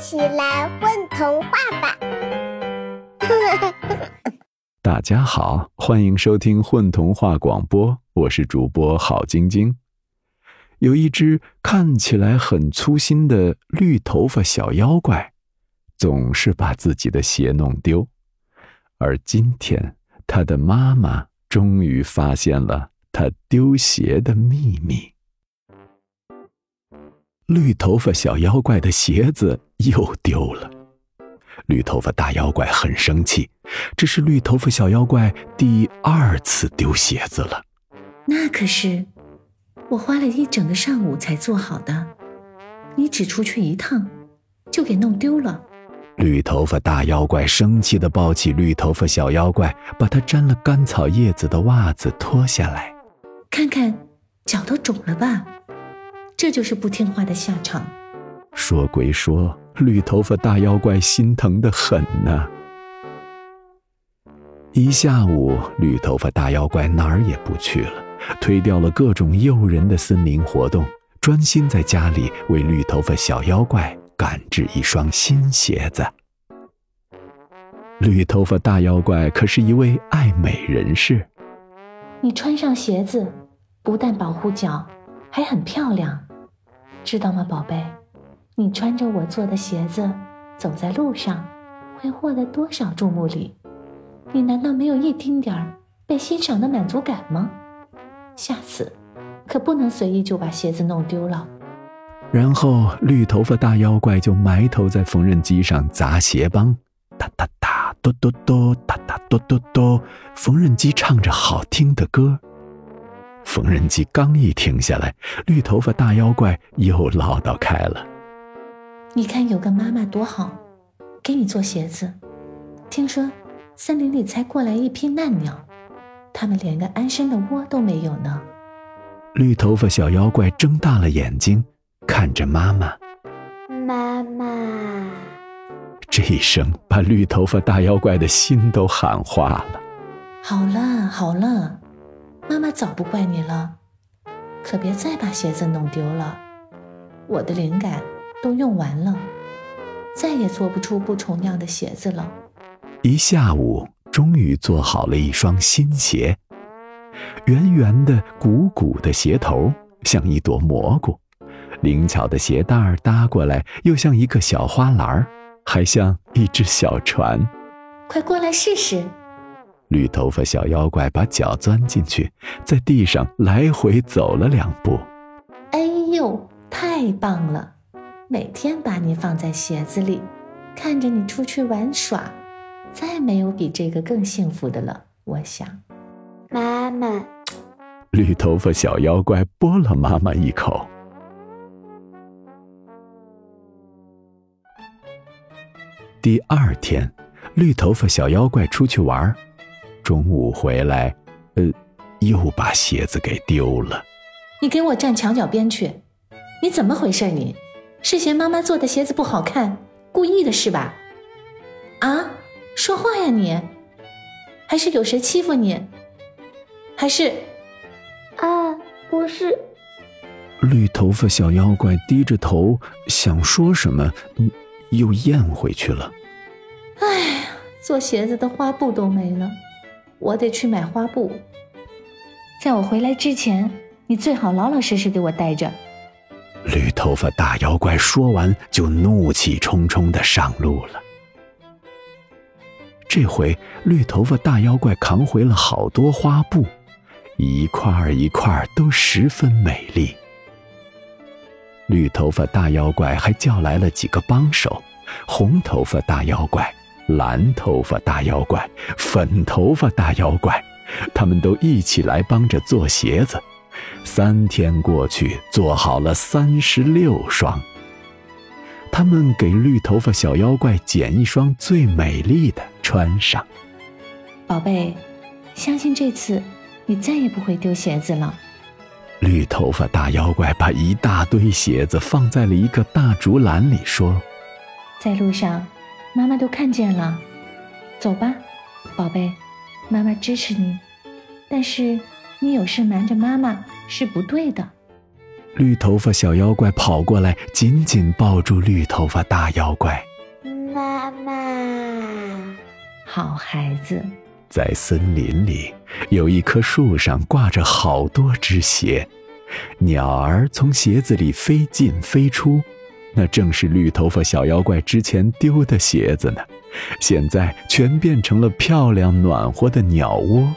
起来，混童话吧！大家好，欢迎收听混童话广播，我是主播郝晶晶。有一只看起来很粗心的绿头发小妖怪，总是把自己的鞋弄丢，而今天，他的妈妈终于发现了他丢鞋的秘密。绿头发小妖怪的鞋子又丢了，绿头发大妖怪很生气。这是绿头发小妖怪第二次丢鞋子了。那可是我花了一整个上午才做好的，你只出去一趟，就给弄丢了。绿头发大妖怪生气地抱起绿头发小妖怪，把它沾了干草叶子的袜子脱下来，看看脚都肿了吧。这就是不听话的下场。说归说，绿头发大妖怪心疼的很呢。一下午，绿头发大妖怪哪儿也不去了，推掉了各种诱人的森林活动，专心在家里为绿头发小妖怪赶制一双新鞋子。绿头发大妖怪可是一位爱美人士，你穿上鞋子，不但保护脚，还很漂亮。知道吗，宝贝？你穿着我做的鞋子走在路上，会获得多少注目礼？你难道没有一丁点儿被欣赏的满足感吗？下次可不能随意就把鞋子弄丢了。然后，绿头发大妖怪就埋头在缝纫机上砸鞋帮，哒哒哒，哆哆哆，哒哒哆哆哆，缝纫机唱着好听的歌。缝纫机刚一停下来，绿头发大妖怪又唠叨开了：“你看有个妈妈多好，给你做鞋子。听说森林里才过来一批难鸟，它们连个安身的窝都没有呢。”绿头发小妖怪睁大了眼睛，看着妈妈：“妈妈。”这一声把绿头发大妖怪的心都喊化了。好了好了。妈妈早不怪你了，可别再把鞋子弄丢了。我的灵感都用完了，再也做不出不重样的鞋子了。一下午，终于做好了一双新鞋，圆圆的、鼓鼓的鞋头像一朵蘑菇，灵巧的鞋带儿搭过来又像一个小花篮儿，还像一只小船。快过来试试。绿头发小妖怪把脚钻进去，在地上来回走了两步。哎呦，太棒了！每天把你放在鞋子里，看着你出去玩耍，再没有比这个更幸福的了。我想，妈妈。绿头发小妖怪啵了妈妈一口。第二天，绿头发小妖怪出去玩。中午回来，呃，又把鞋子给丢了。你给我站墙角边去！你怎么回事？你是嫌妈妈做的鞋子不好看，故意的是吧？啊，说话呀你！还是有谁欺负你？还是……啊，不是。绿头发小妖怪低着头想说什么，又咽回去了。哎呀，做鞋子的花布都没了。我得去买花布，在我回来之前，你最好老老实实给我待着。绿头发大妖怪说完，就怒气冲冲的上路了。这回，绿头发大妖怪扛回了好多花布，一块儿一块儿都十分美丽。绿头发大妖怪还叫来了几个帮手，红头发大妖怪。蓝头发大妖怪、粉头发大妖怪，他们都一起来帮着做鞋子。三天过去，做好了三十六双。他们给绿头发小妖怪捡一双最美丽的穿上。宝贝，相信这次你再也不会丢鞋子了。绿头发大妖怪把一大堆鞋子放在了一个大竹篮里，说：“在路上。”妈妈都看见了，走吧，宝贝，妈妈支持你。但是你有事瞒着妈妈是不对的。绿头发小妖怪跑过来，紧紧抱住绿头发大妖怪。妈妈，好孩子。在森林里，有一棵树上挂着好多只鞋，鸟儿从鞋子里飞进飞出，那正是绿头发小妖怪之前丢的鞋子呢。现在全变成了漂亮暖和的鸟窝。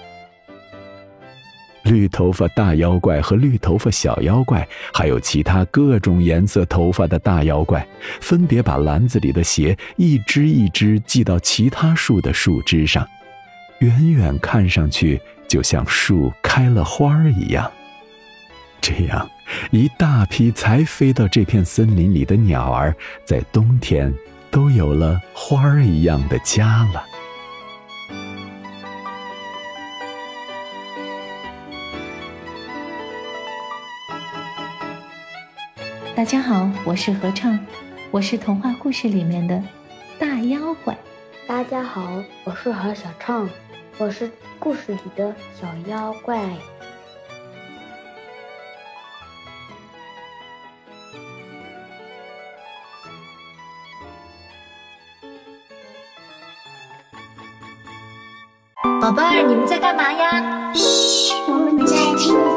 绿头发大妖怪和绿头发小妖怪，还有其他各种颜色头发的大妖怪，分别把篮子里的鞋一只一只系到其他树的树枝上。远远看上去，就像树开了花一样。这样，一大批才飞到这片森林里的鸟儿，在冬天都有了花儿一样的家了。大家好，我是合唱，我是童话故事里面的大妖怪。大家好，我是何小畅。我是故事里的小妖怪。宝贝儿，你们在干嘛呀？嘘，我们在听。